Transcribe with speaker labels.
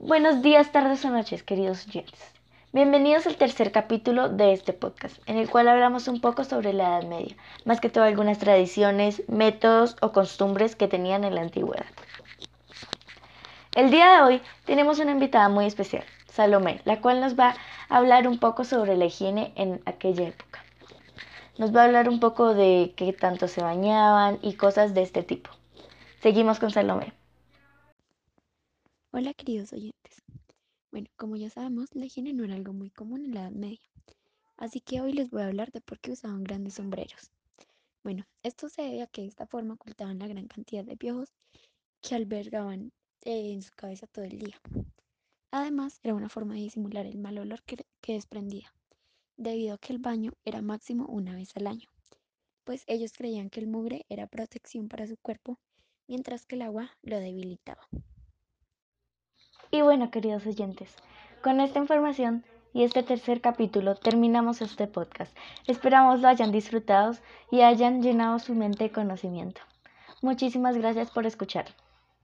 Speaker 1: Buenos días, tardes o noches, queridos oyentes. Bienvenidos al tercer capítulo de este podcast, en el cual hablamos un poco sobre la Edad Media, más que todo algunas tradiciones, métodos o costumbres que tenían en la antigüedad. El día de hoy tenemos una invitada muy especial, Salomé, la cual nos va a hablar un poco sobre la higiene en aquella época. Nos va a hablar un poco de qué tanto se bañaban y cosas de este tipo. Seguimos con Salomé.
Speaker 2: Hola queridos oyentes. Bueno, como ya sabemos, la higiene no era algo muy común en la Edad Media, así que hoy les voy a hablar de por qué usaban grandes sombreros. Bueno, esto se debe a que de esta forma ocultaban la gran cantidad de piojos que albergaban eh, en su cabeza todo el día. Además, era una forma de disimular el mal olor que, que desprendía, debido a que el baño era máximo una vez al año, pues ellos creían que el mugre era protección para su cuerpo, mientras que el agua lo debilitaba.
Speaker 1: Y bueno, queridos oyentes, con esta información y este tercer capítulo terminamos este podcast. Esperamos lo hayan disfrutado y hayan llenado su mente de conocimiento. Muchísimas gracias por escuchar.